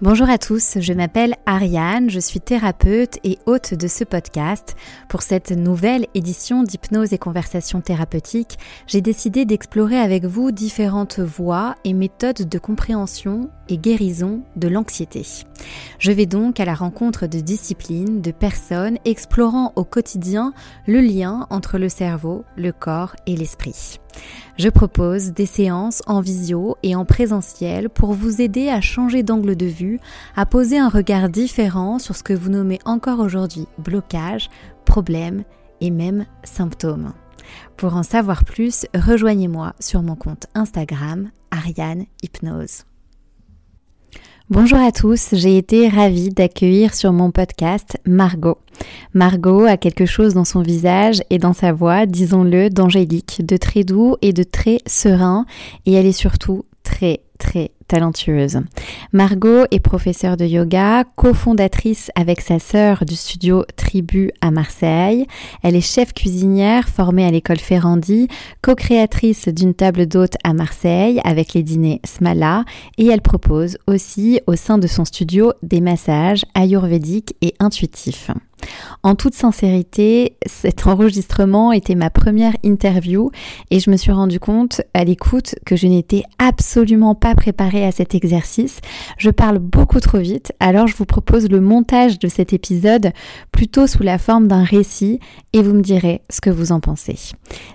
Bonjour à tous, je m'appelle Ariane, je suis thérapeute et hôte de ce podcast. Pour cette nouvelle édition d'hypnose et conversation thérapeutique, j'ai décidé d'explorer avec vous différentes voies et méthodes de compréhension et guérison de l'anxiété. Je vais donc à la rencontre de disciplines, de personnes explorant au quotidien le lien entre le cerveau, le corps et l'esprit. Je propose des séances en visio et en présentiel pour vous aider à changer d'angle de vue, à poser un regard différent sur ce que vous nommez encore aujourd'hui blocage, problème et même symptômes. Pour en savoir plus, rejoignez-moi sur mon compte Instagram Ariane Hypnose. Bonjour à tous, j'ai été ravie d'accueillir sur mon podcast Margot. Margot a quelque chose dans son visage et dans sa voix, disons-le, d'angélique, de très doux et de très serein, et elle est surtout très très talentueuse. Margot est professeure de yoga, cofondatrice avec sa sœur du studio Tribu à Marseille. Elle est chef cuisinière formée à l'école Ferrandi, co-créatrice d'une table d'hôte à Marseille avec les dîners Smala et elle propose aussi au sein de son studio des massages ayurvédiques et intuitifs. En toute sincérité, cet enregistrement était ma première interview et je me suis rendu compte à l'écoute que je n'étais absolument pas préparée à cet exercice. Je parle beaucoup trop vite, alors je vous propose le montage de cet épisode plutôt sous la forme d'un récit et vous me direz ce que vous en pensez.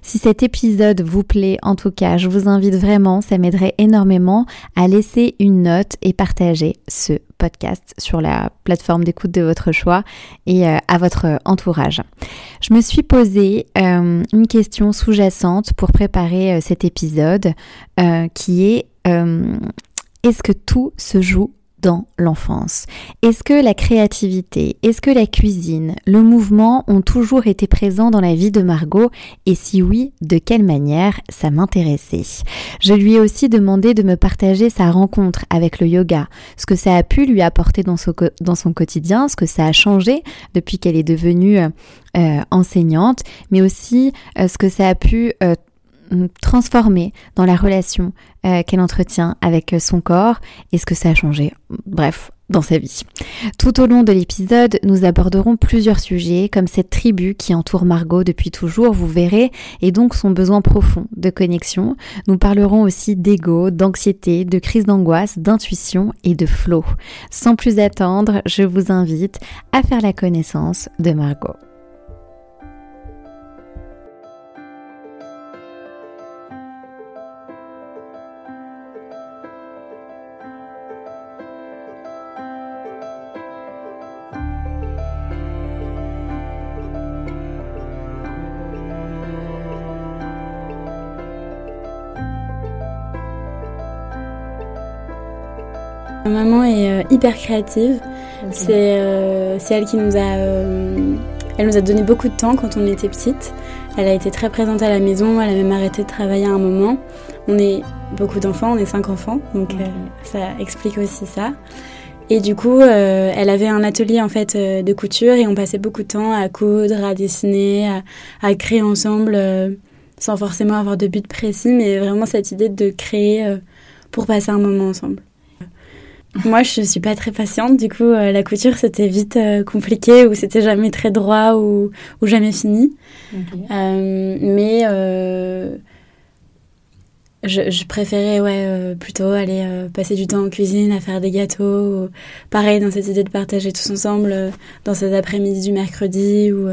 Si cet épisode vous plaît, en tout cas, je vous invite vraiment, ça m'aiderait énormément à laisser une note et partager ce podcast sur la plateforme d'écoute de votre choix et euh, à votre entourage. Je me suis posé euh, une question sous-jacente pour préparer euh, cet épisode qui est est-ce que tout se joue dans l'enfance? Est-ce que la créativité, est-ce que la cuisine, le mouvement ont toujours été présents dans la vie de Margot? Et si oui, de quelle manière? Ça m'intéressait. Je lui ai aussi demandé de me partager sa rencontre avec le yoga, ce que ça a pu lui apporter dans son, quotidien, ce que ça a changé depuis qu'elle est devenue euh, enseignante, mais aussi euh, ce que ça a pu euh, transformer dans la relation euh, qu'elle entretient avec son corps et ce que ça a changé, bref, dans sa vie. Tout au long de l'épisode, nous aborderons plusieurs sujets comme cette tribu qui entoure Margot depuis toujours, vous verrez, et donc son besoin profond de connexion. Nous parlerons aussi d'ego, d'anxiété, de crise d'angoisse, d'intuition et de flow. Sans plus attendre, je vous invite à faire la connaissance de Margot. Est euh, hyper créative. Euh, c'est elle qui nous a, euh, elle nous a donné beaucoup de temps quand on était petite. Elle a été très présente à la maison. Elle a même arrêté de travailler à un moment. On est beaucoup d'enfants, on est cinq enfants, donc ça explique aussi ça. Et du coup, elle avait un atelier en fait de couture et on passait beaucoup de temps à coudre, à dessiner, à, à créer ensemble, sans forcément avoir de but précis, mais vraiment cette idée de créer pour passer un moment ensemble. Moi, je suis pas très patiente. Du coup, euh, la couture, c'était vite euh, compliqué ou c'était jamais très droit ou, ou jamais fini. Euh, mais je, je, préférais ouais, plutôt aller passer du temps en cuisine, à faire des gâteaux. pareil, dans cette idée de partager tous ensemble dans cet après-midi du mercredi ou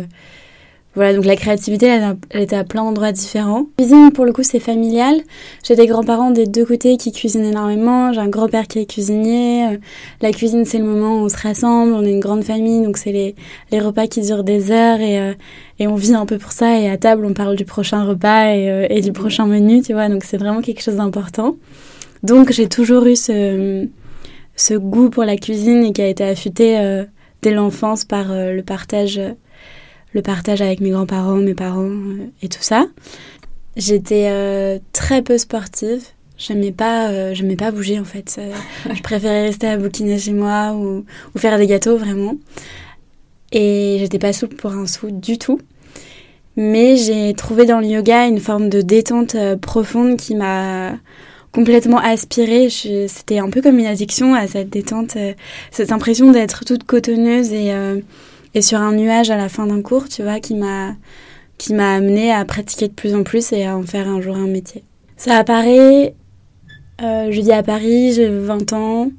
voilà, donc la créativité, elle, était à plein d'endroits différents. Cuisine, pour le coup, c'est familial. J'ai des grands-parents des deux côtés qui cuisinent énormément. J'ai un grand-père qui est cuisinier. Euh, la cuisine, c'est le moment où on se rassemble. On est une grande famille, donc c'est les, les repas qui durent des heures et, euh, et on vit un peu pour ça. Et à table, on parle du prochain repas et, euh, et du prochain menu, tu vois. Donc c'est vraiment quelque chose d'important. Donc j'ai toujours eu ce, ce goût pour la cuisine et qui a été affûté dès l'enfance par le partage le partage avec mes grands-parents, mes parents euh, et tout ça. J'étais euh, très peu sportive. J'aimais pas, euh, j'aimais pas bouger en fait. je préférais rester à bouquiner chez moi ou, ou faire des gâteaux vraiment. Et j'étais pas souple pour un sou du tout. Mais j'ai trouvé dans le yoga une forme de détente profonde qui m'a complètement aspirée. C'était un peu comme une addiction à cette détente, cette impression d'être toute cotonneuse et, et sur un nuage à la fin d'un cours, tu vois, qui m'a qui m'a amené à pratiquer de plus en plus et à en faire un jour un métier. Ça apparaît, euh, je vis à Paris, j'ai 20 ans,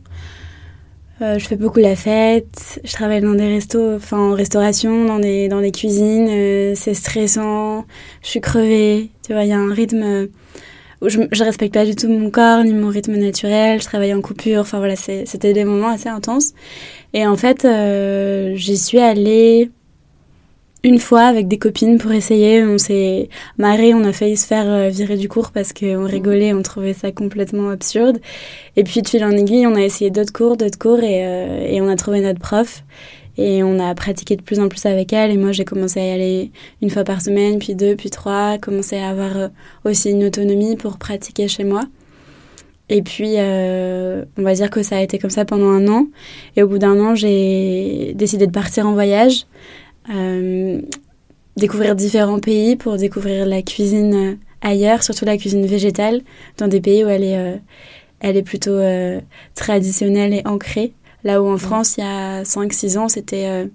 euh, je fais beaucoup la fête, je travaille dans des restos, en restauration, dans des, dans des cuisines, euh, c'est stressant, je suis crevée, tu vois, il y a un rythme où je, je respecte pas du tout mon corps ni mon rythme naturel, je travaille en coupure, enfin voilà, c'était des moments assez intenses. Et en fait, j'y suis allée une fois avec des copines pour essayer. On s'est marré, on a failli se faire euh, virer du cours parce qu'on rigolait, on trouvait ça complètement absurde. Et puis de fil en aiguille, on a essayé d'autres cours, d'autres cours et, euh, et, on a trouvé notre prof. Et on a pratiqué de plus en plus avec elle. Et moi, j'ai commencé à y aller une fois par semaine, puis deux, puis trois. Commencé à avoir euh, aussi une autonomie pour pratiquer chez moi. Et puis, on va dire que ça a été comme ça pendant un an. Et au bout d'un an, j'ai décidé de partir en voyage. Euh, découvrir différents pays pour découvrir la cuisine euh, ailleurs, surtout la cuisine végétale, dans des pays où elle est, euh, elle est plutôt traditionnelle et ancrée. Là où en France, il y a 5-6 ans, c'était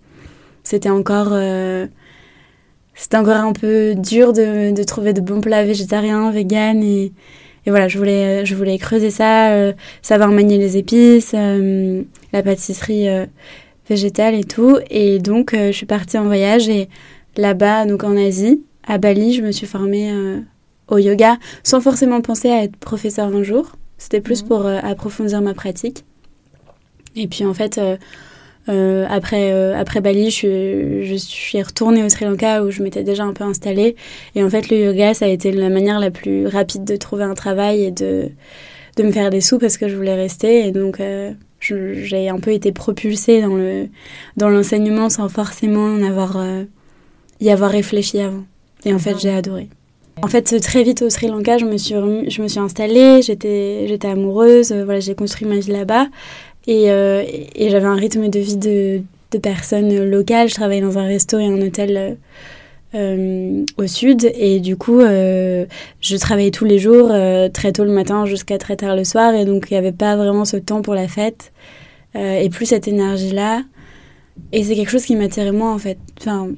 c'était encore c'était encore un peu dur de, de, trouver de bons plats végétariens, véganes et, et voilà, je voulais je voulais creuser ça, savoir manier les épices, la pâtisserie végétale et tout. Et donc, euh, je suis partie en voyage et là-bas, donc en Asie, à Bali, je me suis formée euh, au yoga sans forcément penser à être professeur un jour. C'était plus mhm. pour euh, approfondir ma pratique. Et puis en fait, après, après Bali, je, je, suis retournée au Sri Lanka où je m'étais déjà un peu installée. Et en fait, le yoga, ça a été la manière la plus rapide de trouver un travail et de, de me faire des sous parce que je voulais rester. Et donc, j'ai un peu été propulsée dans le dans l'enseignement sans forcément en avoir euh, y avoir réfléchi avant. Et en fait, j'ai adoré. En fait, très vite au Sri Lanka, je me suis je me suis installée, j'étais j'étais amoureuse, euh, voilà, j'ai construit ma vie là-bas et, euh, et j'avais un rythme de vie de de personnes locales. Je travaillais dans un resto et un hôtel euh, au sud. Et du coup euh, je travaillais tous les jours euh, très tôt le matin jusqu'à très tard le soir. Et donc il n'y avait pas vraiment ce temps pour la fête et plus cette énergie là et c'est quelque chose qui m'attirait moins en fait. Enfin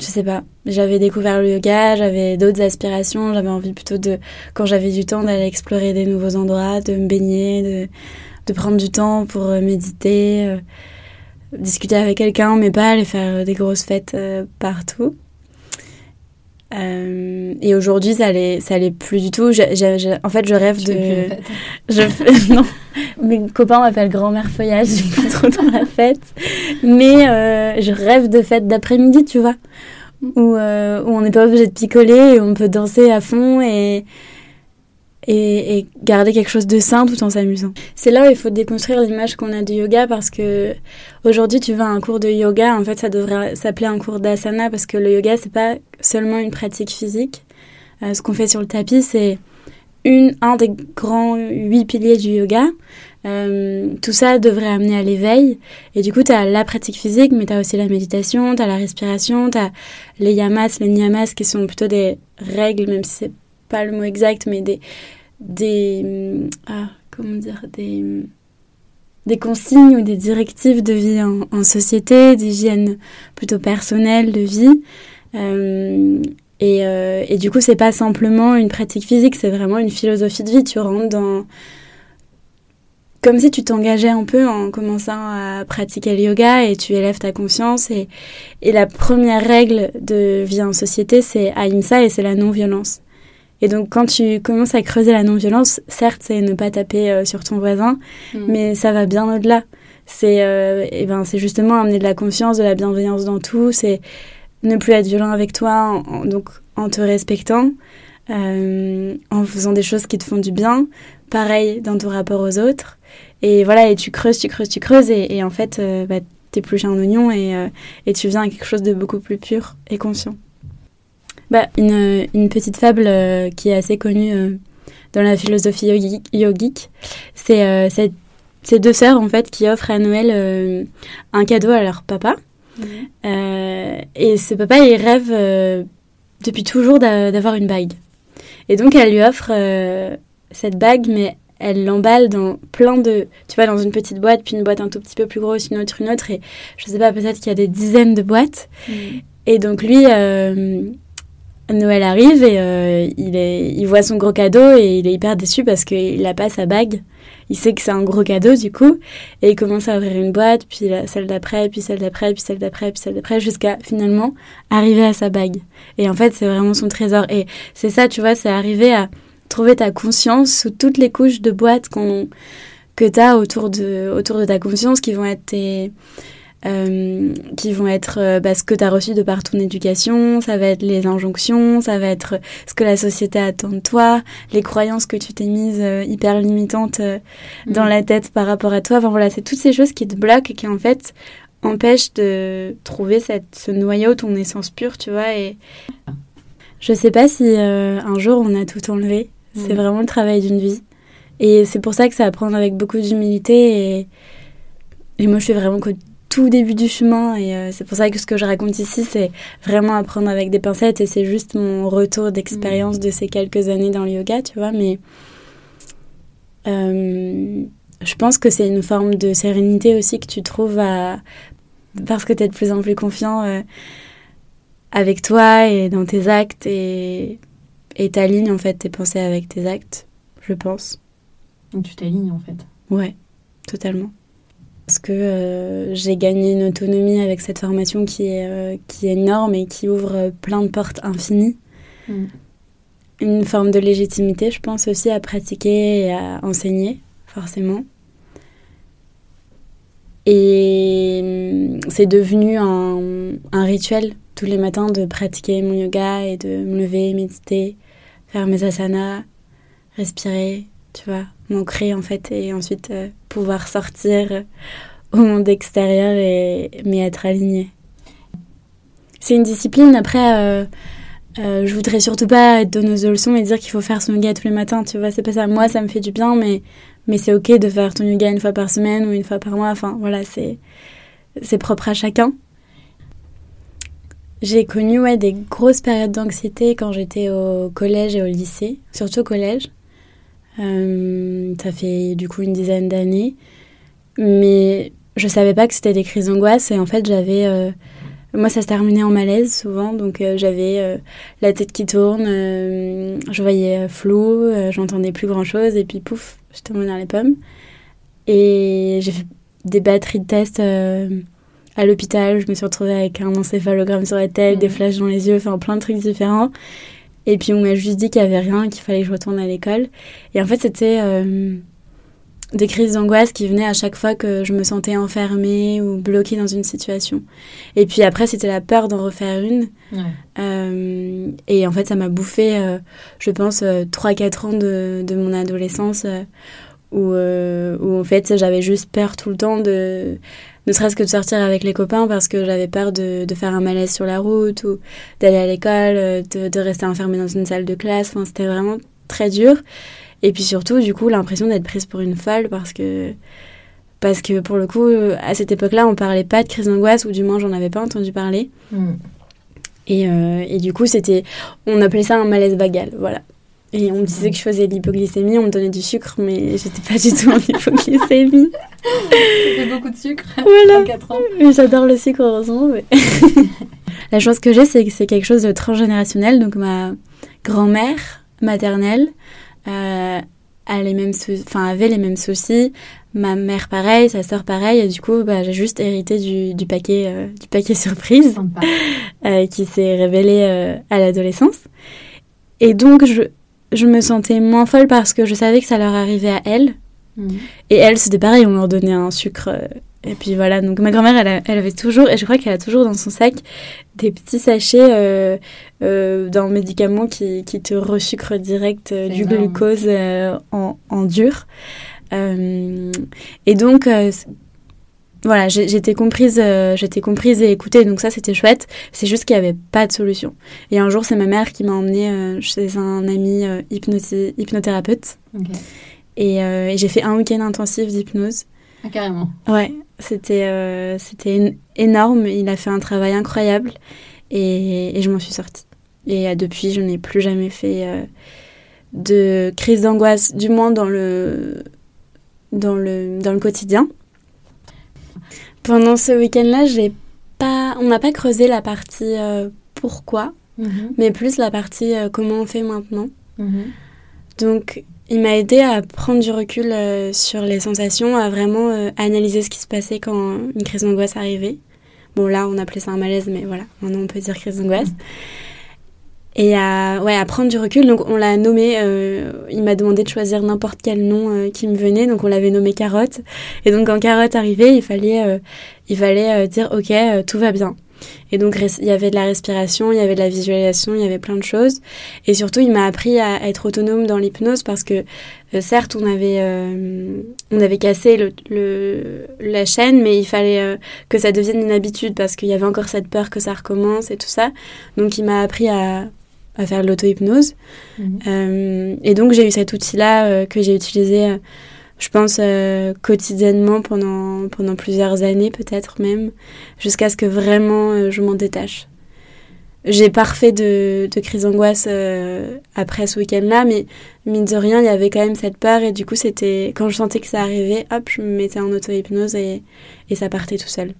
je sais pas. J'avais découvert le yoga j'avais d'autres aspirations. J'avais envie plutôt de quand j'avais du temps d'aller explorer des nouveaux endroits de me baigner de, de prendre du temps pour méditer discuter avec quelqu'un mais pas aller faire des grosses fêtes partout euh, et aujourd'hui, ça allait, ça allait plus du tout. en fait, je rêve de. je non, mes copains m'appellent grand-mère feuillage. Je suis pas trop dans la fête, mais euh, je rêve de fête d'après-midi, tu vois, où, euh, où on n'est pas obligé de picoler et on peut danser à fond et et, garder quelque chose de sain tout en s'amusant. C'est là où il faut déconstruire l'image qu'on a du yoga parce que aujourd'hui tu vas à un cours de yoga, en fait ça devrait s'appeler un cours d'asana parce que le yoga c'est pas seulement une pratique physique. Euh, ce qu'on fait sur le tapis c'est une, un des grands huit piliers du yoga. Euh, tout ça devrait amener à l'éveil. Et du coup, tu as la pratique physique, mais tu as aussi la méditation, tu as la respiration, tu as les yamas, les niyamas, qui sont plutôt des règles, même si c'est pas le mot exact, mais des, des ah, comment dire des des consignes ou des directives de vie en, société, d'hygiène plutôt personnelle de vie. Euh, et, euh, et, du coup, c'est pas simplement une pratique physique, c'est vraiment une philosophie de vie. Tu rentres dans. Comme si tu t'engageais un peu en commençant à pratiquer le yoga et tu élèves ta conscience. Et, et la première règle de vie en société, c'est Ahimsa et c'est la non-violence. Et donc, quand tu commences à creuser la non-violence, certes, c'est ne pas taper euh, sur ton voisin, mm. mais ça va bien au-delà. C'est euh, eh ben, c'est justement amener de la confiance, de la bienveillance dans tout. C'est ne plus être violent avec toi, en, donc en te respectant, euh, en faisant des choses qui te font du bien. Pareil dans ton rapport aux autres. Et voilà, et tu creuses, tu creuses, tu creuses, et, en fait, bah, t'épluches un oignon et, et tu viens à quelque chose de beaucoup plus pur et conscient bah, une, une, petite fable euh, qui est assez connue euh, dans la philosophie yogique. C'est euh, ces deux sœurs en fait qui offrent à Noël un cadeau à leur papa. et ce papa, il rêve depuis toujours d'avoir une bague. Et donc, elle lui offre cette bague, mais elle l'emballe dans plein de. Tu vois, dans une petite boîte, puis une boîte un tout petit peu plus grosse, une autre, une autre. Et je sais pas, peut-être qu'il y a des dizaines de boîtes. Mm. Et donc, lui, euh, Noël arrive et euh, il, voit son gros cadeau et il est hyper déçu parce qu'il n'a pas sa bague. Il sait que c'est un gros cadeau, du coup. Et il commence à ouvrir une boîte, puis celle d'après, puis celle d'après, puis celle d'après, puis celle d'après, jusqu'à finalement arriver à sa bague. Et en fait, c'est vraiment son trésor. Et c'est ça, tu vois, c'est arriver à trouver ta conscience sous toutes les couches de boîtes que tu as autour de, autour de ta conscience qui vont être tes, euh, qui vont être euh, bah, ce que tu as reçu de par ton éducation, ça va être les injonctions, ça va être ce que la société attend de toi, les croyances que tu t'es mises euh, hyper limitantes dans mm. la tête par rapport à toi. Enfin voilà, c'est toutes ces choses qui te bloquent et qui en fait empêchent de trouver cette, ce noyau, ton essence pure, tu vois. Et je sais pas si un jour on a tout enlevé. C'est mm. vraiment le travail d'une vie. Et c'est pour ça que ça va prendre avec beaucoup d'humilité. Et, et moi, je suis vraiment qu'au tout début du chemin. Et euh, c'est pour ça que ce que je raconte ici, c'est vraiment apprendre avec des pincettes. Et c'est juste mon retour d'expérience mm. de ces quelques années dans le yoga, tu vois. Mais euh, je pense que c'est une forme de sérénité aussi que tu trouves à, parce que tu es de plus en plus confiant euh, avec toi et dans tes actes. Et et t'alignes en fait tes pensées avec tes actes, je pense. Donc tu t'alignes en fait Ouais, totalement. Parce que euh, j'ai gagné une autonomie avec cette formation qui est, euh, qui est énorme et qui ouvre plein de portes infinies. Mm. Une forme de légitimité, je pense aussi, à pratiquer et à enseigner, forcément. Et mm, c'est devenu un, un, rituel tous les matins de pratiquer mon yoga et de me lever, méditer, faire mes asanas, respirer, tu vois, m'ancrer en fait et ensuite euh, pouvoir sortir au monde extérieur et mais être aligné. C'est une discipline. Après, euh, euh, je voudrais surtout pas donneuse de leçons et dire qu'il faut faire son yoga tous les matins. Tu vois, c'est pas ça. Moi, ça me fait du bien, mais mais c'est ok de faire ton yoga une fois par semaine ou une fois par mois. Enfin, voilà, c'est c'est propre à chacun. J'ai connu des grosses périodes d'anxiété quand j'étais au collège et au lycée, surtout au collège. Euh, ça fait du coup une dizaine d'années. Mais je savais pas que c'était des crises d'angoisse et en fait j'avais... Euh, moi ça se terminait en malaise souvent, donc euh, j'avais la tête qui tourne, je voyais flou, j'entendais plus grand chose et puis pouf, je tombais dans les pommes. Et j'ai fait des batteries de tests à l'hôpital, je me suis retrouvée avec un encéphalogramme sur la tête, des mmh. flashs dans les yeux, enfin plein de trucs différents. Et puis on m'a juste dit qu'il n'y avait rien, qu'il fallait que je retourne à l'école. Et en fait, c'était euh, des crises d'angoisse qui venaient à chaque fois que je me sentais enfermée ou bloquée dans une situation. Et puis après, c'était la peur d'en refaire une. Euh, et en fait, ça m'a bouffé, euh, je pense, 3-4 ans de, de, mon adolescence où, où en fait, j'avais juste peur tout le temps de ne serait-ce que de sortir avec les copains parce que j'avais peur de, de, faire un malaise sur la route ou d'aller à l'école, euh, de, de, rester enfermée dans une salle de classe. Enfin, c'était vraiment très dur. Et puis surtout, du coup, l'impression d'être prise pour une folle parce que, parce que pour le coup, à cette époque-là, on parlait pas de crise d'angoisse ou du moins, j'en avais pas entendu parler. Hmm. Et, euh, et, du coup, c'était, on appelait ça un malaise vagal, voilà. Et on me disait que je faisais de l'hypoglycémie, on me donnait du sucre, mais j'étais pas du tout en hypoglycémie. C'était beaucoup de sucre voilà. 4 ans. J'adore le sucre, heureusement. La chance que j'ai, c'est que c'est quelque chose de transgénérationnel. Donc ma grand-mère maternelle euh, a les mêmes enfin, avait les mêmes soucis. Ma mère pareil, sa sœur pareil. Et du coup, bah, j'ai juste hérité du, du paquet, euh, du paquet surprise euh, qui s'est révélé euh, à l'adolescence. Et donc, je, je me sentais moins folle parce que je savais que ça leur arrivait à elles. Mhm. Et elles, c'était pareil, on leur donnait un sucre. Euh, et puis voilà, donc ma grand-mère, elle, elle, avait toujours, et je crois qu'elle a toujours dans son sac, des petits sachets euh, euh, d'un médicament qui, qui te resucre direct euh, du glucose en, en, dur. et donc, voilà, j'étais comprise, euh, j'étais comprise et écoutée, donc ça c'était chouette. C'est juste qu'il n'y avait pas de solution. Et un jour, c'est ma mère qui m'a emmenée euh, chez un ami euh, hypnothérapeute. Et, et j'ai fait un week-end intensif d'hypnose. Ah, carrément. Ouais, c'était c'était énorme. Il a fait un travail incroyable et, et je m'en suis sortie. Et depuis, je n'ai plus jamais fait de crise d'angoisse, du moins dans le, dans le, dans le quotidien. Pendant ce week-end-là, j'ai pas, on n'a pas creusé la partie euh, pourquoi, mhm. mais plus la partie euh, comment on fait maintenant. Mhm. Donc, il m'a aidé à prendre du recul euh, sur les sensations, à vraiment analyser ce qui se passait quand une crise d'angoisse arrivait. Bon, là, on appelait ça un malaise, mais voilà, maintenant on peut dire crise d'angoisse. Mhm et à, ouais, à prendre du recul. Donc on l'a nommé, euh, il m'a demandé de choisir n'importe quel nom euh, qui me venait, donc on l'avait nommé Carotte. Et donc quand Carotte arrivait, il fallait, euh, il fallait dire ok, tout va bien. Et donc il y avait de la respiration, il y avait de la visualisation, il y avait plein de choses. Et surtout, il m'a appris à, être autonome dans l'hypnose parce que certes, on avait, on avait cassé le, le, la chaîne, mais il fallait que ça devienne une habitude parce qu'il y avait encore cette peur que ça recommence et tout ça. Donc il m'a appris à à faire de l'auto-hypnose. Mhm. Euh, et donc j'ai eu cet outil-là euh, que j'ai utilisé, euh, je pense, quotidiennement pendant, pendant plusieurs années peut-être même, jusqu'à ce que vraiment je m'en détache. J'ai parfait de, de crise d'angoisse après ce week-end-là, mais mine de rien, il y avait quand même cette peur et du coup, c'était quand je sentais que ça arrivait, hop, je me mettais en auto-hypnose et, et ça partait tout seul.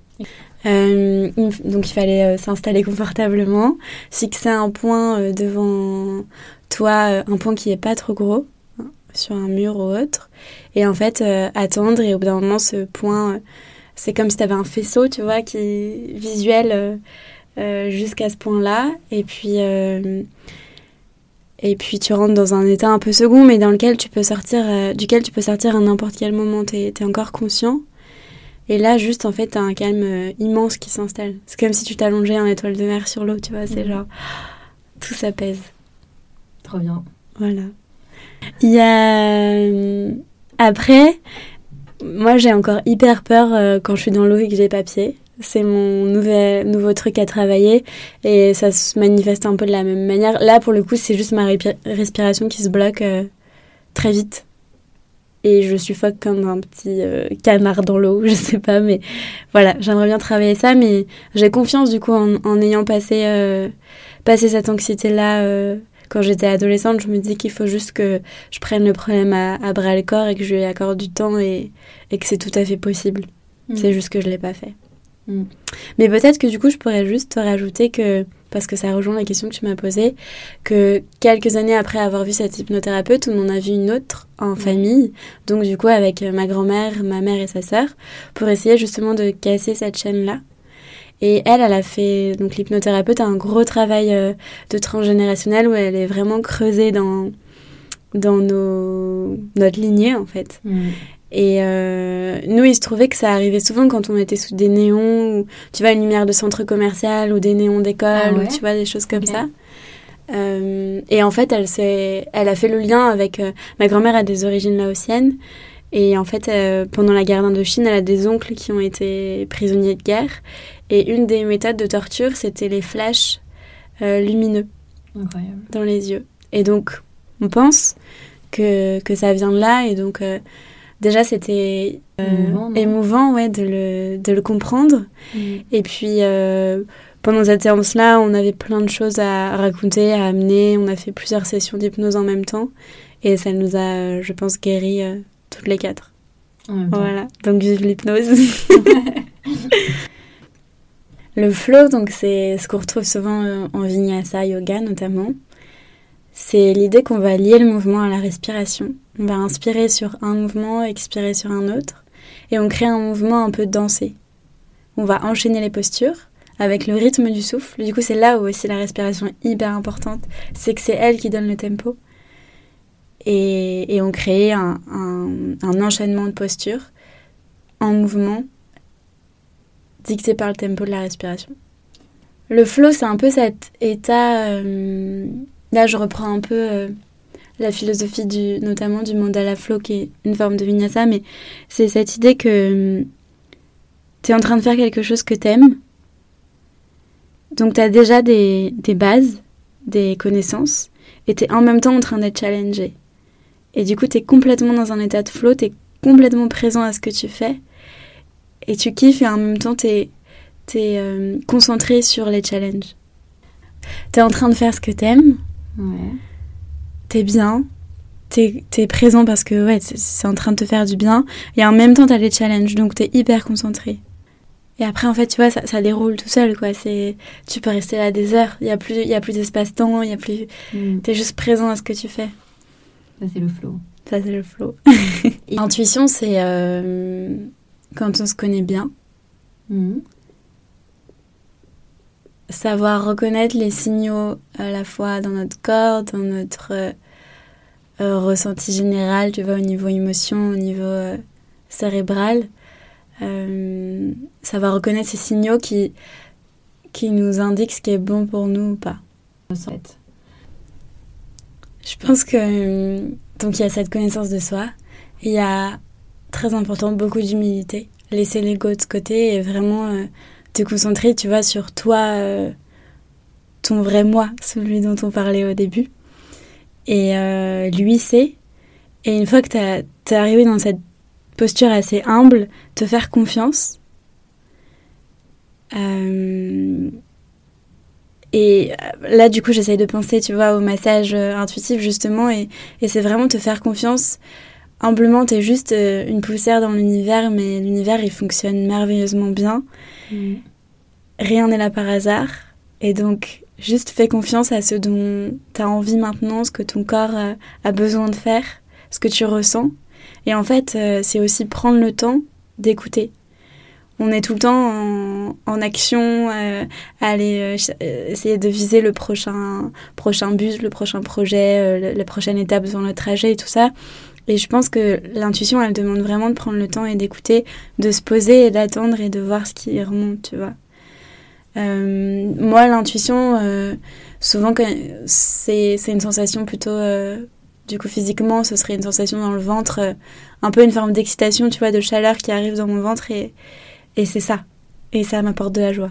Euh, donc il fallait euh, s'installer confortablement, fixer un point euh, devant toi, un point qui est pas trop gros, hein, sur un mur ou autre, et en fait attendre et au bout d'un moment ce point, c'est comme si tu avais un faisceau, tu vois, qui est visuel jusqu'à ce point-là, et puis et puis tu rentres dans un état un peu second, mais dans lequel tu peux sortir, duquel tu peux sortir à n'importe quel moment. Tu es, encore conscient. Et là, juste, en fait, t'as un calme euh, immense qui s'installe. C'est comme si tu t'allongeais en étoile de mer sur l'eau, tu vois. C'est mhm. genre, tout s'apaise. Trop bien. Voilà. Il y a. Euh, après, moi, j'ai encore hyper peur euh, quand je suis dans l'eau et que j'ai pas pied. C'est mon nouvel, nouveau truc à travailler et ça se manifeste un peu de la même manière. Là, pour le coup, c'est juste ma respiration qui se bloque très vite et je suffoque comme un petit euh, canard dans l'eau, je sais pas, mais voilà, j'aimerais bien travailler ça, mais j'ai confiance du coup en, ayant passé, euh, passé cette anxiété-là euh, quand j'étais adolescente, je me dis qu'il faut juste que je prenne le problème à, bras le corps et que je lui accorde du temps et, et que c'est tout à fait possible. Mm. C'est juste que je l'ai pas fait. Mm. Mais peut-être que du coup, je pourrais juste te rajouter que parce que ça rejoint la question que tu m'as posée, que quelques années après avoir vu cette hypnothérapeute, on en a vu une autre en famille, donc du coup avec ma grand-mère, ma mère et sa sœur, pour essayer justement de casser cette chaîne-là. Et elle, elle a fait, donc l'hypnothérapeute a un gros travail euh, de transgénérationnel où elle est vraiment creusée dans, dans nos, notre lignée en fait. Mm. Et euh, nous, il se trouvait que ça arrivait souvent quand on était sous des néons, ou tu vois, une lumière de centre commercial, ou des néons d'école, ah ou tu vois, des choses comme ça. Euh, et en fait, elle, elle a fait le lien avec... Euh, ma grand-mère a des origines laotiennes. Et en fait, pendant la guerre d'Indochine, elle a des oncles qui ont été prisonniers de guerre. Et une des méthodes de torture, c'était les flashs lumineux dans les yeux. Et donc, on pense que, que ça vient de là. Et donc déjà c'était euh, émouvant, ouais, de, le, de le comprendre. Mm. Et puis euh, pendant cette séance-là, on avait plein de choses à raconter, à amener. On a fait plusieurs sessions d'hypnose en même temps. Et ça nous a, je pense, guéri euh, toutes les quatre. Voilà, donc vive l'hypnose. le flow, donc c'est ce qu'on retrouve souvent en vinyasa yoga notamment. C'est l'idée qu'on va lier le mouvement à la respiration. On va inspirer sur un mouvement, expirer sur un autre, et on crée un mouvement un peu dansé. On va enchaîner les postures avec le rythme du souffle. Du coup, c'est là où aussi la respiration est hyper importante. C'est que c'est elle qui donne le tempo. Et, on crée un, enchaînement de postures en mouvement dicté par le tempo de la respiration. Le flow, c'est un peu cet état euh, Là, je reprends un peu euh, la philosophie du, notamment du mandala flow, qui est une forme de vinyasa, mais c'est cette idée que hum, tu es en train de faire quelque chose que tu aimes. Donc, tu as déjà des, des, bases, des connaissances, et tu es en même temps en train d'être challengé. Et du coup, tu es complètement dans un état de flow, tu es complètement présent à ce que tu fais, et tu kiffes, et en même temps, tu es, euh, concentré sur les challenges. Tu es en train de faire ce que tu aimes, Ouais. T'es bien, t'es es présent parce que ouais, c'est en train de te faire du bien. Et en même temps, t'as les challenges, donc t'es hyper concentré. Et après, en fait, tu vois, ça, ça déroule tout seul, quoi. C'est, tu peux rester là des heures. Il y a plus, il y a plus d'espace-temps. Il y a plus. Mm. T'es juste présent à ce que tu fais. Ça c'est le flow. Ça c'est le flow. L'intuition, c'est euh, quand on se connaît bien. Mm. Savoir reconnaître les signaux à la fois dans notre corps, dans notre euh, ressenti général, tu vois, au niveau émotion, au niveau euh, cérébral. Euh, savoir reconnaître ces signaux qui, qui nous indiquent ce qui est bon pour nous ou pas. Je pense que donc il y a cette connaissance de soi, il y a très important beaucoup d'humilité, laisser l'ego de côté et vraiment te concentrer, tu vois, sur toi, ton vrai moi, celui dont on parlait au début. Et euh, lui sait. Et une fois que tu es arrivé dans cette posture assez humble, te faire confiance. Euh, et là, du coup, j'essaye de penser, tu vois, au massage euh, intuitif, justement, et, et c'est vraiment te faire confiance. Humblement, t'es juste une poussière dans l'univers, mais l'univers, il fonctionne merveilleusement bien. Mm. Rien n'est là par hasard. Et donc, Juste fais confiance à ce dont tu as envie maintenant, ce que ton corps a, besoin de faire, ce que tu ressens. Et en fait, euh, c'est aussi prendre le temps d'écouter. On est tout le temps en, action, euh, aller euh, essayer de viser le prochain, prochain bus, le prochain projet, la prochaine étape dans le trajet et tout ça. Et je pense que l'intuition, elle demande vraiment de prendre le temps et d'écouter, de se poser et d'attendre et de voir ce qui remonte, tu vois. Euh, moi, l'intuition, euh, souvent, c'est une sensation plutôt. Euh, du coup, physiquement, ce serait une sensation dans le ventre, un peu une forme d'excitation, tu vois, de chaleur qui arrive dans mon ventre, et, et c'est ça. Et ça m'apporte de la joie.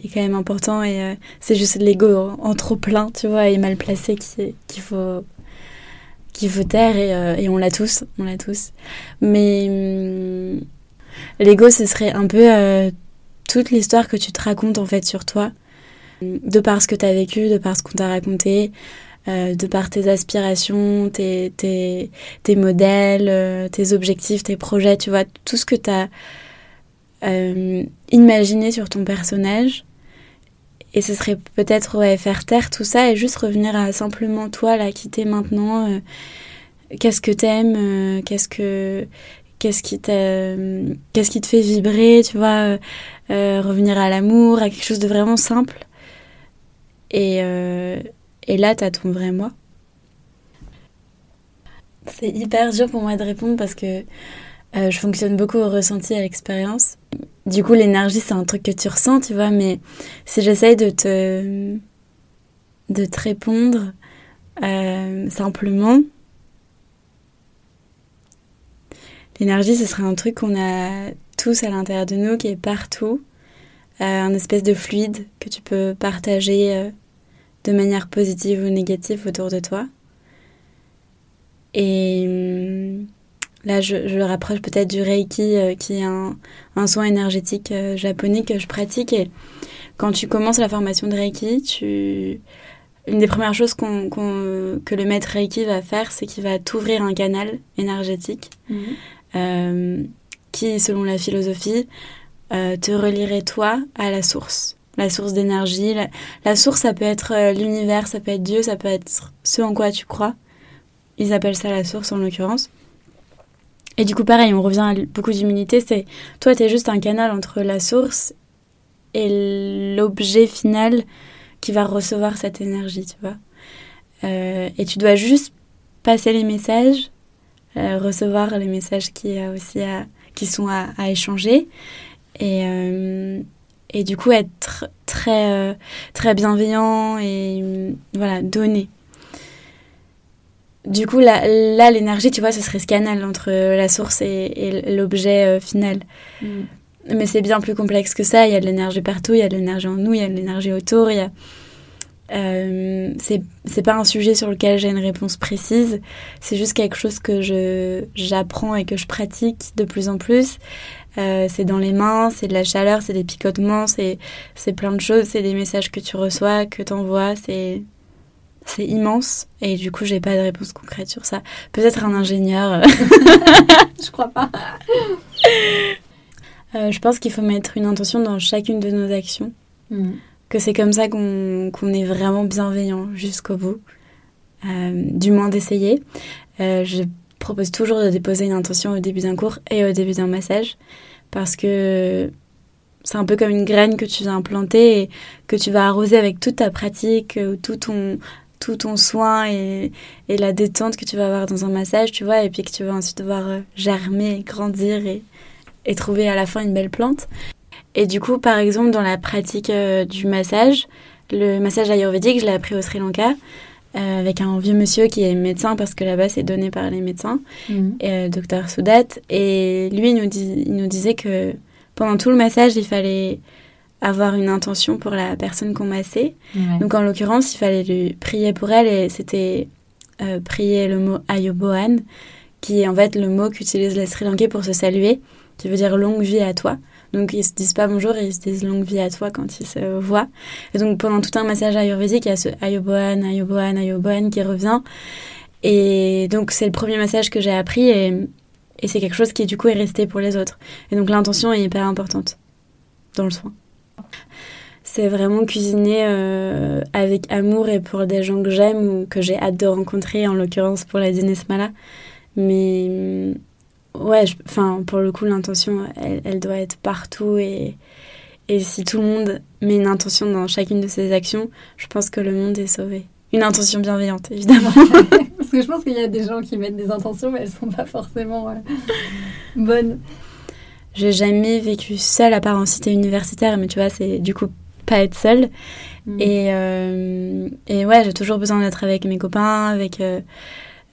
C'est quand même important, et c'est juste l'ego en, trop plein, tu vois, et mal placé qu'il faut qu'il faut taire et, et on l'a tous, on l'a tous. Mais hum, l'ego, ce serait un peu toute l'histoire que tu te racontes en fait sur toi, de par ce que tu as vécu, de par ce qu'on t'a raconté, euh, de par tes aspirations, tes, tes, tes modèles, euh, tes objectifs, tes projets, tu vois, tout ce que tu as euh, imaginé sur ton personnage. Et ce serait peut-être faire taire tout ça et juste revenir à simplement toi, là, qui t'es maintenant. qu'est-ce que t'aimes Qu'est-ce que qu'est-ce qui, te fait vibrer, tu vois, euh, euh, revenir à l'amour, à quelque chose de vraiment simple. Et, euh, et là, tu as ton vrai moi. C'est hyper dur pour moi de répondre parce que je fonctionne beaucoup au ressenti, à l'expérience. Du coup, l'énergie, c'est un truc que tu ressens, tu vois, mais si j'essaye de te, répondre simplement, L'énergie, ce serait un truc qu'on a tous à l'intérieur de nous, qui est partout, euh, un espèce de fluide que tu peux partager euh, de manière positive ou négative autour de toi. Et hum, là, je, le rapproche peut-être du Reiki, euh, qui est un, soin énergétique japonais que je pratique. Et quand tu commences la formation de Reiki, tu... une des premières choses que le maître Reiki va faire, c'est qu'il va t'ouvrir un canal énergétique. Mmh. Euh, qui, selon la philosophie, euh, te relierait toi à la source, la source d'énergie. La, source, ça peut être euh, l'univers, ça peut être Dieu, ça peut être ce en quoi tu crois. Ils appellent ça la source en l'occurrence. Et du coup, pareil, on revient à beaucoup d'humilité. C'est toi, tu es juste un canal entre la source et l'objet final qui va recevoir cette énergie, tu vois. et tu dois juste passer les messages euh, recevoir les messages qui, a aussi qui sont à, échanger. Et, euh, et du coup, être très, euh, très bienveillant et voilà, donner. Du coup, là, là l'énergie, tu vois, ce serait ce canal entre la source et, l'objet final. Mm. Mais c'est bien plus complexe que ça. Il y a de l'énergie partout, il y a de l'énergie en nous, il y a de l'énergie autour, il y a euh, c'est pas un sujet sur lequel j'ai une réponse précise, c'est juste quelque chose que je j'apprends et que je pratique de plus en plus. Euh, c'est dans les mains, c'est de la chaleur, c'est des picotements, c'est c'est plein de choses, c'est des messages que tu reçois, que tu envoies, c'est c'est immense et du coup j'ai pas de réponse concrète sur ça. Peut-être un ingénieur. je crois pas. Euh, je pense qu'il faut mettre une intention dans chacune de nos actions. Hmm. Que c'est comme ça qu'on est vraiment bienveillant jusqu'au bout. Euh, du moins d'essayer. Euh, je propose toujours de déposer une intention au début d'un cours et au début d'un massage parce que c'est un peu comme une graine que tu vas implanter et que tu vas arroser avec toute ta pratique, tout ton, tout ton soin et, et, la détente que tu vas avoir dans un massage, tu vois, et puis que tu vas ensuite voir euh, germer, grandir et, et trouver à la fin une belle plante. Et du coup, par exemple, dans la pratique euh, du massage, le massage ayurvédique, je l'ai appris au Sri Lanka euh, avec un vieux monsieur qui est médecin parce que là-bas c'est donné par les médecins, mmh. docteur Soudat. Et lui, il nous, dit, il nous disait que pendant tout le massage, il fallait avoir une intention pour la personne qu'on massait. Donc en l'occurrence, il fallait lui prier pour elle et c'était euh, prier le mot Ayoboan, qui est en fait le mot qu'utilisent les Sri Lankais pour se saluer, qui veut dire longue vie à toi. Donc ils se disent pas bonjour, ils se disent longue vie à toi quand ils se voient. Et donc pendant tout un massage ayurvédique, il y a ce Ayoboan, Ayoboan, Ayoboan qui revient. Et donc c'est le premier massage que j'ai appris et, et c'est quelque chose qui du coup est resté pour les autres. Et donc l'intention est hyper importante dans le soin. C'est vraiment cuisiner euh, avec amour et pour des gens que j'aime ou que j'ai hâte de rencontrer, en l'occurrence pour la Dîner Smala. Mais mm, ouais, enfin pour le coup, l'intention, elle, doit être partout et, et si tout le monde met une intention dans chacune de ses actions, je pense que le monde est sauvé. Une intention bienveillante, évidemment. Parce que je pense qu'il y a des gens qui mettent des intentions, mais elles sont pas forcément bonnes. J'ai jamais vécu seule à part en cité universitaire, mais tu vois, c'est du coup pas être seule. Mm. Et, euh, et ouais, j'ai toujours besoin d'être avec mes copains, avec euh,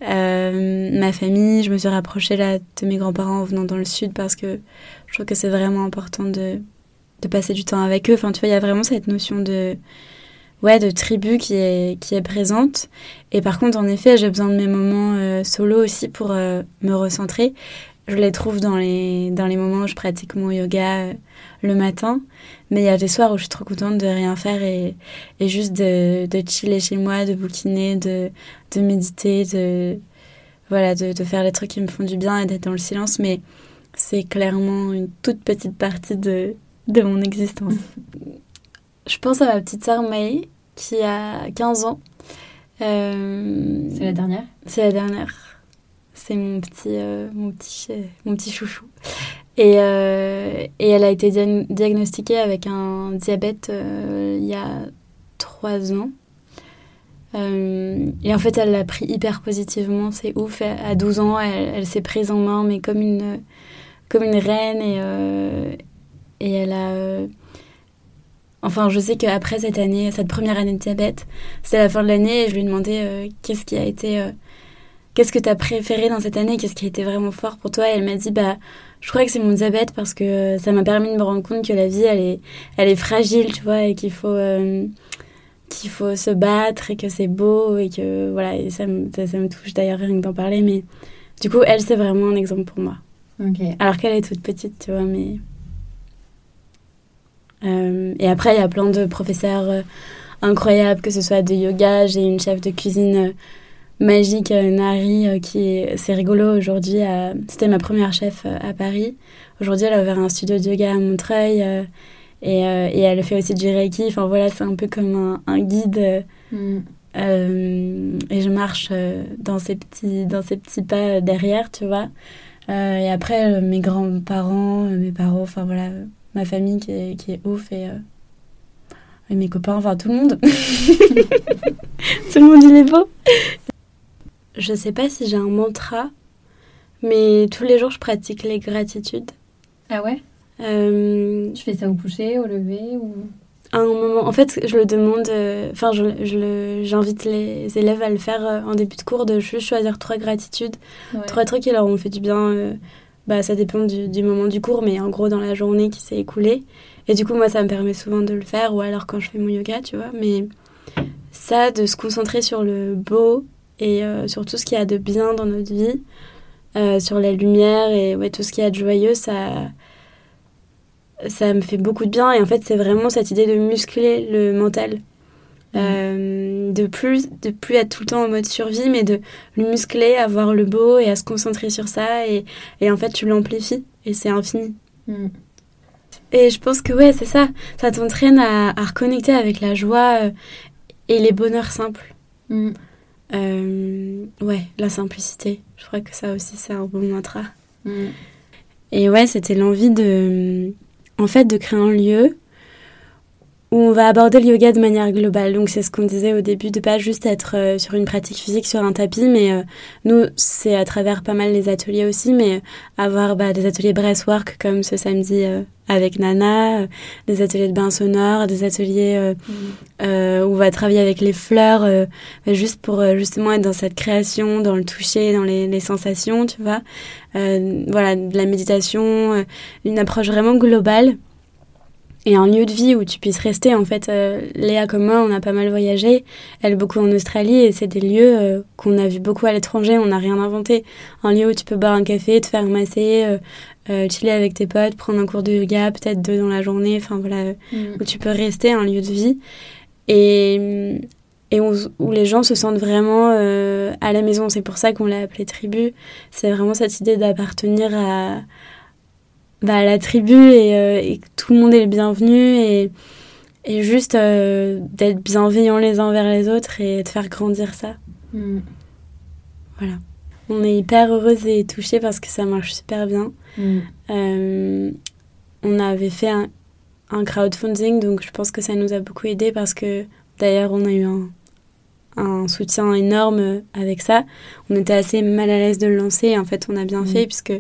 euh, ma famille. Je me suis rapprochée là de mes grands-parents en venant dans le sud parce que je trouve que c'est vraiment important de, de passer du temps avec eux. Enfin, tu vois, il y a vraiment cette notion de ouais, de tribu qui est, qui est présente. Et par contre, en effet, j'ai besoin de mes moments solo aussi pour me recentrer je les trouve dans les, dans les moments où je pratique mon yoga euh, le matin. Mais il y a des soirs où je suis trop contente de rien faire et, et juste de, de chiller chez moi, de bouquiner, de, de méditer, de, voilà, de, de, faire les trucs qui me font du bien et d'être dans le silence. Mais c'est clairement une toute petite partie de, de mon existence. je pense à ma petite sœur Maï qui a 15 ans. Euh, c'est la dernière? C'est la dernière. C'est mon petit, euh, mon, petit, mon petit chouchou. Et, euh, et elle a été diagnostiquée avec un diabète euh, il y a trois ans. et en fait, elle l'a pris hyper positivement, c'est ouf. À 12 ans, elle, s'est prise en main, mais comme une, comme une reine. Et, et elle a. Enfin, je sais qu'après cette année, cette première année de diabète, c'est la fin de l'année et je lui ai demandé qu'est-ce qui a été qu'est-ce que tu as préféré dans cette année Qu'est-ce qui a été vraiment fort pour toi? Et elle m'a dit, bah, je crois que c'est mon diabète parce que ça m'a permis de me rendre compte que la vie, elle est, elle est fragile, tu vois, et qu'il faut, euh, qu'il faut se battre et que c'est beau et que, voilà, et ça me, ça, me touche d'ailleurs rien que d'en parler, mais du coup, elle, c'est vraiment un exemple pour moi. Alors qu'elle est toute petite, tu vois, mais... Euh, et après, il y a plein de professeurs euh, incroyables, que ce soit de yoga, j'ai une chef de cuisine magique euh, Nari euh, qui c'est rigolo aujourd'hui c'était ma première chef euh, à Paris aujourd'hui elle a ouvert un studio de yoga à Montreuil et, et, elle fait aussi du reiki enfin voilà c'est un peu comme un, guide mm. et je marche dans ces petits dans ces petits pas derrière tu vois et après mes grands-parents mes parents enfin voilà ma famille qui est, qui est ouf et et mes copains, enfin tout le monde. tout le monde il est beau je sais pas si j'ai un mantra, mais tous les jours je pratique les gratitudes. Ah ouais? Euh, Tu fais ça au coucher, au lever ou? À un moment, en fait, je le demande, euh, enfin, je, j'invite les élèves à le faire euh, en début de cours, de juste choisir trois gratitudes, trois trucs qui leur ont fait du bien. bah, ça dépend du, du, moment du cours, mais en gros, dans la journée qui s'est écoulée. Et du coup, moi, ça me permet souvent de le faire, ou alors quand je fais mon yoga, tu vois. Mais ça, de se concentrer sur le beau, et euh, sur tout ce qu'il y a de bien dans notre vie, euh, sur la lumière et ouais, tout ce qu'il y a de joyeux, ça, ça me fait beaucoup de bien. Et en fait, c'est vraiment cette idée de muscler le mental. de plus de plus être tout le temps en mode survie, mais de le muscler, à voir le beau et à se concentrer sur ça. Et, et en fait, tu l'amplifies et c'est infini. Et je pense que ouais, c'est ça. Ça t'entraîne à, à, reconnecter avec la joie et les bonheurs simples. Euh, ouais, la simplicité. Je crois que ça aussi, c'est un bon mantra. Mm. Et ouais, c'était l'envie de, en fait, de créer un lieu où on va aborder le yoga de manière globale. Donc c'est ce qu'on disait au début, de pas juste être euh, sur une pratique physique sur un tapis, mais euh, nous c'est à travers pas mal les ateliers aussi, mais avoir bah, des ateliers breathwork comme ce samedi avec Nana, des ateliers de bain sonore, des ateliers mm. où on va travailler avec les fleurs, juste pour justement être dans cette création, dans le toucher, dans les, les sensations, tu vois. voilà, de la méditation, une approche vraiment globale et un lieu de vie où tu puisses rester. En fait, euh, Léa comme moi, on a pas mal voyagé, elle beaucoup en Australie, et c'est des lieux euh, qu'on a vu beaucoup à l'étranger, on n'a rien inventé. Un lieu où tu peux boire un café, te faire masser, euh, chiller avec tes potes, prendre un cours de yoga, peut-être deux dans la journée, enfin voilà, mm. où tu peux rester, un lieu de vie. Et, et où, les gens se sentent vraiment à la maison. C'est pour ça qu'on l'a appelé tribu. C'est vraiment cette idée d'appartenir à bah, la tribu euh, et, que tout le monde est le bienvenu et, et juste euh, d'être bienveillants les uns vers les autres et de faire grandir ça. Mm. Voilà. On est hyper heureuse et touchée parce que ça marche super bien. Mm. Euh, on avait fait un, un, crowdfunding, donc je pense que ça nous a beaucoup aidé parce que d'ailleurs on a eu un, un soutien énorme avec ça. On était assez mal à l'aise de le lancer et en fait on a bien mm. fait puisque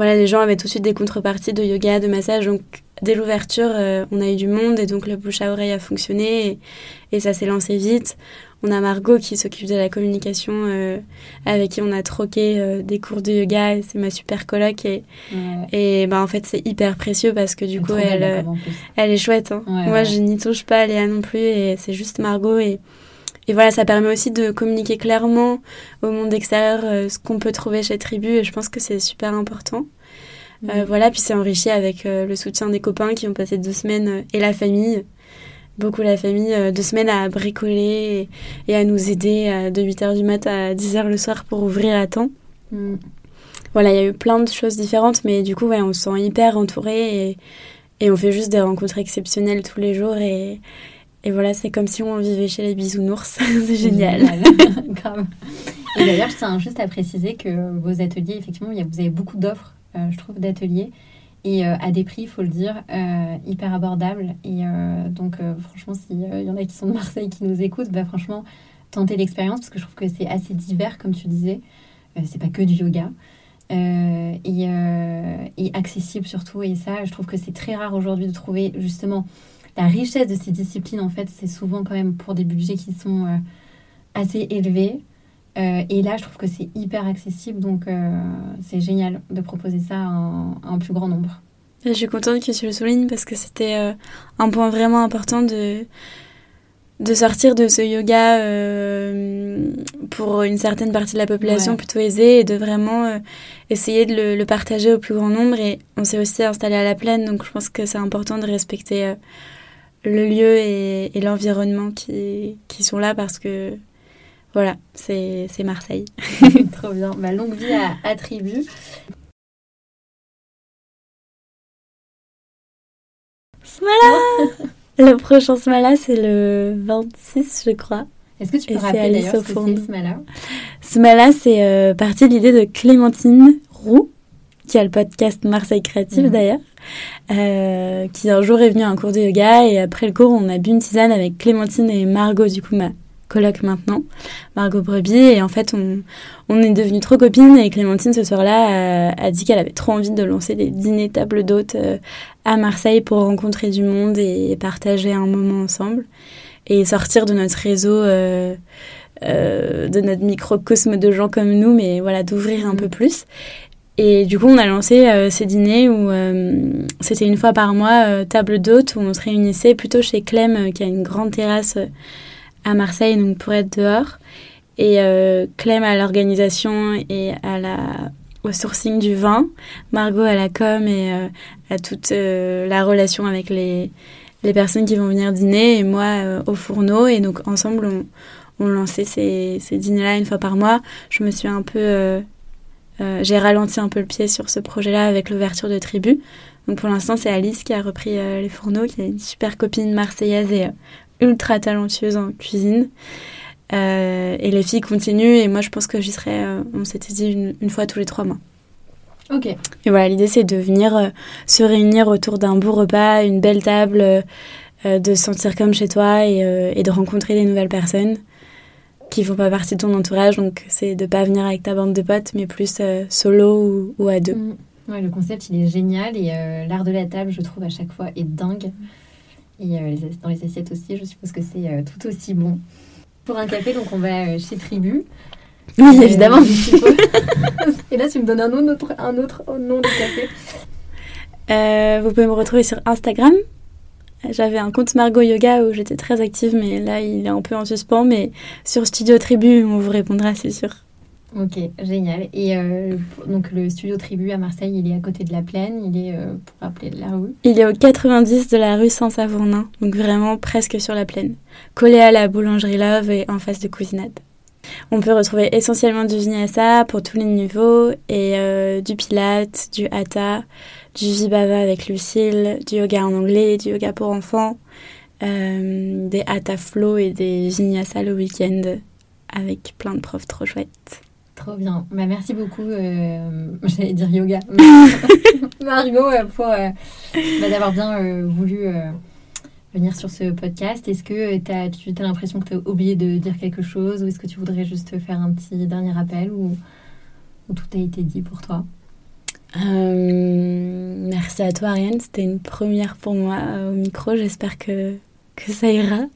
voilà, les gens avaient tout de suite des contreparties de yoga, de massage. Donc, dès l'ouverture, euh, on a eu du monde et donc le bouche à oreille a fonctionné et, ça s'est lancé vite. On a Margot qui s'occupe de la communication, euh, avec qui on a troqué euh, des cours de yoga. C'est ma super coloc et, et ben, en fait, c'est hyper précieux parce que du coup, elle, elle est chouette. Hein. Moi, je n'y touche pas, Léa non plus, et c'est juste Margot et et voilà, ça permet aussi de communiquer clairement au monde extérieur euh, ce qu'on peut trouver chez Tribu et je pense que c'est super important. Euh, voilà, puis c'est enrichi avec euh, le soutien des copains qui ont passé deux semaines et la famille, beaucoup la famille, deux semaines à bricoler et, à nous aider de 8h du mat à 10h le soir pour ouvrir à temps. Mm. Voilà, il y a eu plein de choses différentes, mais du coup, ouais, on se sent hyper entouré et, et on fait juste des rencontres exceptionnelles tous les jours et, et voilà, c'est comme si on vivait chez les bisounours. c'est génial. Et d'ailleurs, je tiens juste à préciser que vos ateliers, effectivement, vous avez beaucoup d'offres, euh, je trouve, d'ateliers. Et euh, à des prix, il faut le dire, euh, hyper abordables. Et donc, franchement, s'il y en a qui sont de Marseille qui nous écoutent, bah, franchement, tentez l'expérience parce que je trouve que c'est assez divers, comme tu disais. c'est pas que du yoga. Et, et, accessible surtout. Et ça, je trouve que c'est très rare aujourd'hui de trouver justement la richesse de ces disciplines, en fait, c'est souvent quand même pour des budgets qui sont euh, assez élevés. Euh, et là, je trouve que c'est hyper accessible, donc euh, c'est génial de proposer ça à un, plus grand nombre. je suis contente que tu le soulignes parce que c'était un point vraiment important de, de sortir de ce yoga pour une certaine partie de la population plutôt aisée et de vraiment essayer de le, le, partager au plus grand nombre. Et on s'est aussi installé à la plaine, donc je pense que c'est important de respecter le lieu et, l'environnement qui, qui, sont là parce que voilà, c'est Marseille. Trop bien. Ma longue vie à attribut. Smala Le prochain Smala, c'est le 26, je crois. Est-ce que tu peux rappeler d'ailleurs ce que c'est Smala? Smala, c'est euh, parti de l'idée de Clémentine Roux, qui a le podcast Marseille Créative mhm. d'ailleurs, euh, qui un jour est venue à un cours de yoga et après le cours, on a bu une tisane avec Clémentine et Margot, du coup ma coloc maintenant, Margot Brebis, et en fait on, on est devenues trop copines et Clémentine ce soir-là a, dit qu'elle avait trop envie de lancer des dîners table d'hôtes euh, à Marseille pour rencontrer du monde et partager un moment ensemble et sortir de notre réseau. Euh, de notre microcosme de gens comme nous, mais voilà, d'ouvrir un mhm. peu plus. Et du coup, on a lancé euh, ces dîners où euh, c'était une fois par mois, euh, table d'hôte, où on se réunissait plutôt chez Clem, qui a une grande terrasse à Marseille, donc pour être dehors. Et Clem à l'organisation et à la, au sourcing du vin, Margot à la com et à toute la relation avec les, les personnes qui vont venir dîner et moi au fourneau. Et donc ensemble, on, on lançait ces, ces dîners-là une fois par mois. Je me suis un peu j'ai ralenti un peu le pied sur ce projet-là avec l'ouverture de Tribu. Donc pour l'instant, c'est Alice qui a repris les fourneaux, qui est une super copine marseillaise et ultra talentueuse en cuisine. Euh, et les filles continuent et moi je pense que j'y serai, euh, on s'était dit, une, fois tous les trois mois. Ok. Et voilà, l'idée c'est de venir euh, se réunir autour d'un beau repas, une belle table, de se sentir comme chez toi et, et, de rencontrer des nouvelles personnes qui font pas partie de ton entourage. Donc c'est de pas venir avec ta bande de potes, mais plus solo ou, à deux. Mm. Ouais, le concept il est génial et l'art de la table, je trouve à chaque fois est dingue. Et dans les assiettes aussi, je suppose que c'est tout aussi bon pour un café, donc on va euh, chez Tribu. Oui, euh, évidemment. Et là, tu me donnes un autre, un autre nom de café. Euh, vous pouvez me retrouver sur Instagram. J'avais un compte Margot Yoga où j'étais très active, mais là, il est un peu en suspens. Mais sur Studio Tribu, on vous répondra, c'est sûr. Ok, génial. Et euh, donc le studio Tribu à Marseille, il est à côté de la plaine, il est, euh, pour rappeler la rue Il est au 90 de la rue Saint-Savornin, donc vraiment presque sur la plaine. Collé à la boulangerie Love et en face de Cousinade. On peut retrouver essentiellement du vinyasa pour tous les niveaux et euh, du pilate, du hatha, du vibhava avec Lucille, du yoga en anglais, du yoga pour enfants, des hatha flow et des vinyasa le week-end avec plein de profs trop chouettes. Trop bien. Bah, merci beaucoup. Euh, j'allais dire yoga. Margot, euh, pour euh, bah, d'avoir bien voulu venir sur ce podcast. Est-ce que as, tu as l'impression que tu as oublié de dire quelque chose ou est-ce que tu voudrais juste faire un petit dernier rappel ou, tout a été dit pour toi? Merci à toi, Ariane. C'était une première pour moi au micro. J'espère que, que ça ira.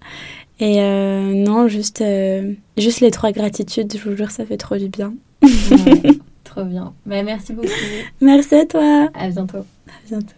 Et euh, non, juste, euh, juste les trois gratitudes, je vous jure, ça fait trop du bien. trop bien. Bah, merci beaucoup. Merci à toi. À bientôt. À bientôt.